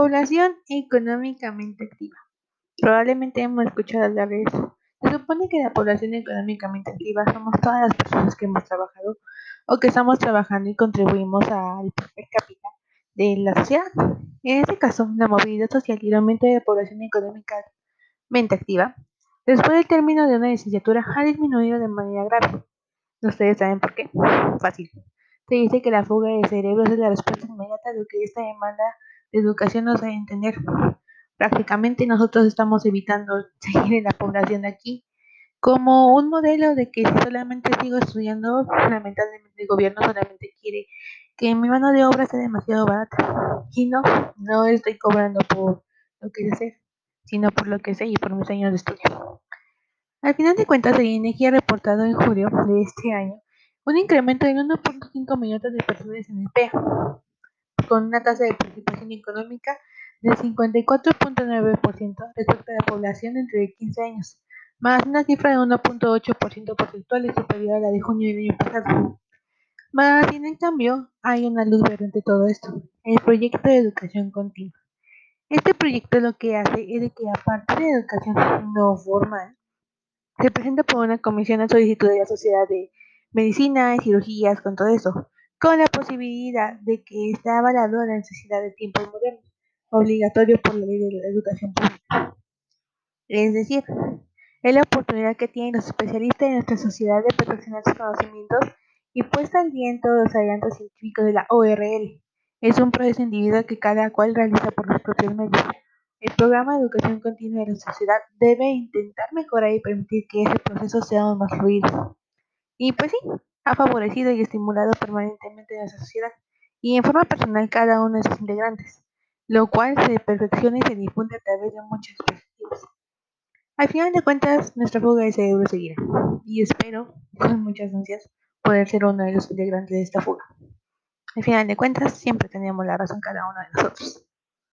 Población económicamente activa. Probablemente hemos escuchado hablar de eso. Se supone que la población económicamente activa somos todas las personas que hemos trabajado o que estamos trabajando y contribuimos al per cápita de la sociedad. En este caso, la movilidad social y el aumento de la población económicamente activa, después del término de una licenciatura, ha disminuido de manera grave. ¿Ustedes saben por qué? Fácil. Se dice que la fuga de cerebros es la respuesta inmediata a lo que esta demanda de educación nos a entender prácticamente nosotros estamos evitando seguir en la población de aquí como un modelo de que si solamente sigo estudiando, lamentablemente el gobierno solamente quiere que mi mano de obra sea demasiado barata. Y no, no estoy cobrando por lo que sé, sino por lo que sé y por mis años de estudio. Al final de cuentas, el INEGI ha reportado en julio de este año un incremento de 1.5 millones de personas en el PEA, con una tasa de participación económica del 54.9% respecto a la población entre 15 años, más una cifra de 1.8% porcentual superior a la de junio del año pasado. Más bien, en cambio, hay una luz verde ante todo esto, el proyecto de educación continua. Este proyecto lo que hace es que aparte de educación no formal, se presenta por una comisión a solicitud de la sociedad de medicina y cirugías con todo eso, con la posibilidad de que esté avalado la necesidad de tiempos modernos obligatorio por la ley de la educación pública. Es decir, es la oportunidad que tienen los especialistas de nuestra sociedad de perfeccionar sus conocimientos y puesta al día en todos los adelantos científicos de la ORL. Es un proceso individual que cada cual realiza por los propios medios. El programa de educación continua de la sociedad debe intentar mejorar y permitir que ese proceso sea más fluido. Y pues sí, ha favorecido y estimulado permanentemente a nuestra sociedad y en forma personal cada uno de sus integrantes lo cual se perfecciona y se difunde a través de muchas perspectivas. Al final de cuentas, nuestra fuga de cerebro seguirá, y espero, con muchas ansias, poder ser uno de los integrantes de esta fuga. Al final de cuentas, siempre tenemos la razón cada uno de nosotros.